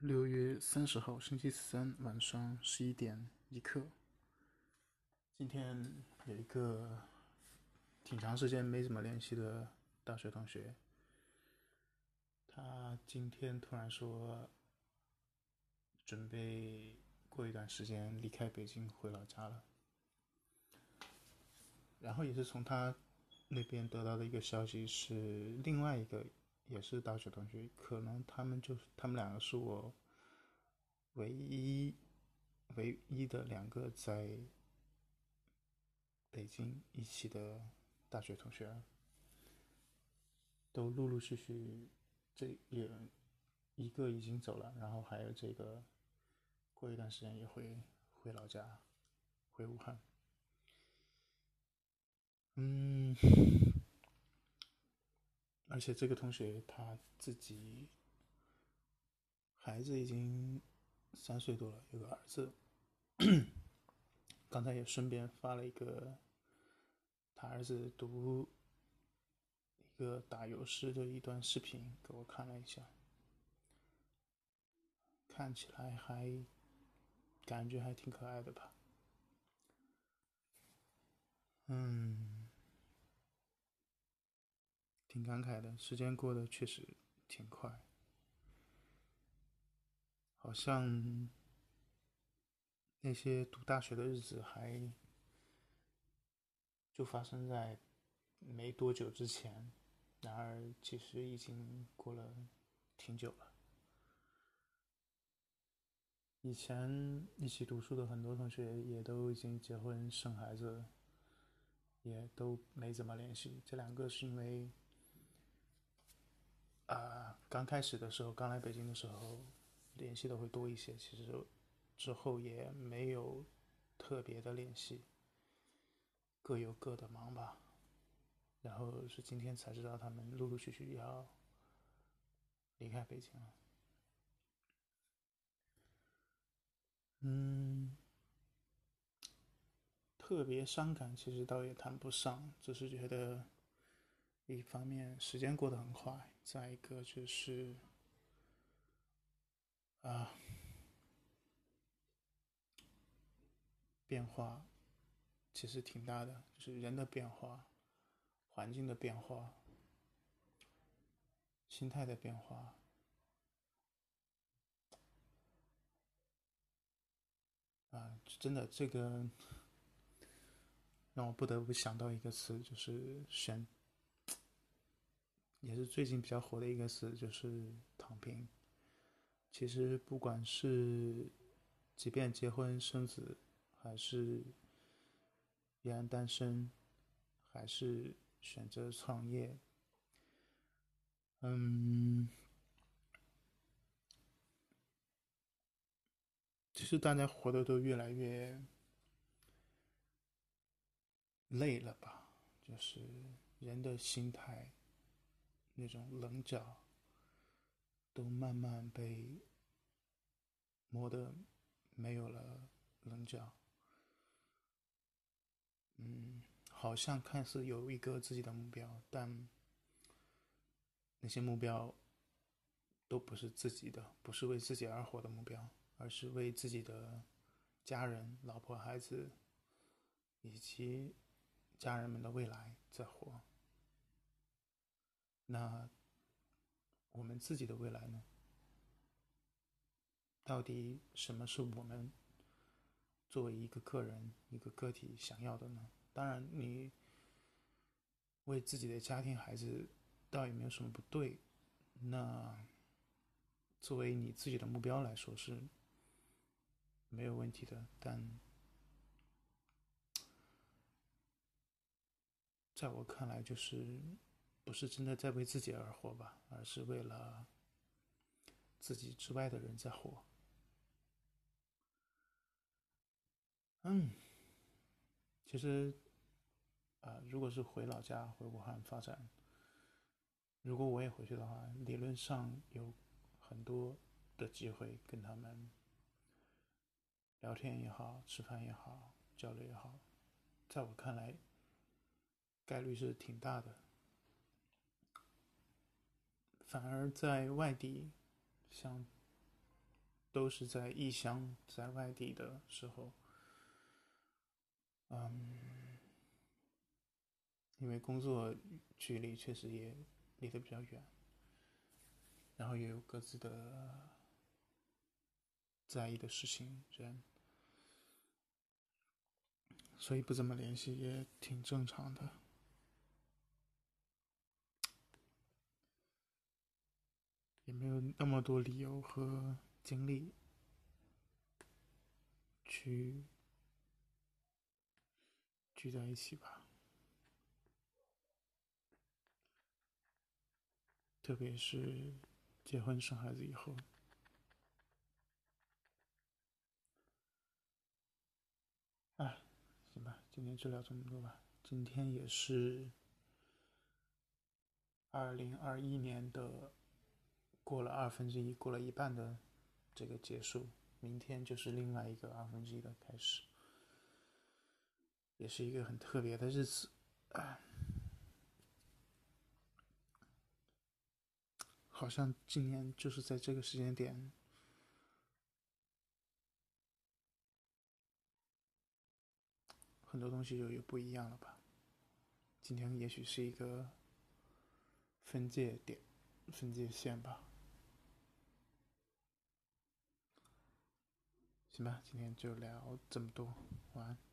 六月三十号，星期三晚上十一点一刻。今天有一个挺长时间没怎么联系的大学同学，他今天突然说准备过一段时间离开北京回老家了。然后也是从他那边得到的一个消息是，另外一个。也是大学同学，可能他们就是他们两个是我唯一唯一的两个在北京一起的大学同学，都陆陆续续这也一个已经走了，然后还有这个过一段时间也会回老家，回武汉，嗯。而且这个同学他自己孩子已经三岁多了，有个儿子。刚才也顺便发了一个他儿子读一个打油诗的一段视频给我看了一下，看起来还感觉还挺可爱的吧？嗯。挺感慨的，时间过得确实挺快，好像那些读大学的日子还就发生在没多久之前，然而其实已经过了挺久了。以前一起读书的很多同学也都已经结婚生孩子，也都没怎么联系。这两个是因为。啊，刚开始的时候，刚来北京的时候，联系的会多一些。其实之后也没有特别的联系，各有各的忙吧。然后是今天才知道他们陆陆续续要离开北京了。嗯，特别伤感，其实倒也谈不上，只是觉得。一方面，时间过得很快；再一个就是，啊，变化其实挺大的，就是人的变化、环境的变化、心态的变化。啊，真的，这个让我不得不想到一个词，就是选。也是最近比较火的一个词，就是躺平。其实不管是即便结婚生子，还是依然单身，还是选择创业，嗯，其实大家活的都越来越累了吧？就是人的心态。那种棱角都慢慢被磨得没有了棱角，嗯，好像看似有一个自己的目标，但那些目标都不是自己的，不是为自己而活的目标，而是为自己的家人、老婆、孩子以及家人们的未来在活。那我们自己的未来呢？到底什么是我们作为一个个人、一个个体想要的呢？当然，你为自己的家庭、孩子倒也没有什么不对。那作为你自己的目标来说是没有问题的，但在我看来就是。不是真的在为自己而活吧，而是为了自己之外的人在活。嗯，其实，啊，如果是回老家、回武汉发展，如果我也回去的话，理论上有很多的机会跟他们聊天也好、吃饭也好、交流也好，在我看来，概率是挺大的。反而在外地，像都是在异乡，在外地的时候，嗯，因为工作距离确实也离得比较远，然后也有各自的在意的事情人，所以不怎么联系也挺正常的，也没有那么多理由和。精力去聚在一起吧，特别是结婚生孩子以后。哎，行吧，今天就聊这么多吧。今天也是二零二一年的过了二分之一，过了一半的。这个结束，明天就是另外一个二分之一的开始，也是一个很特别的日子。好像今年就是在这个时间点，很多东西就又不一样了吧？今天也许是一个分界点、分界线吧。行吧，今天就聊这么多，晚安。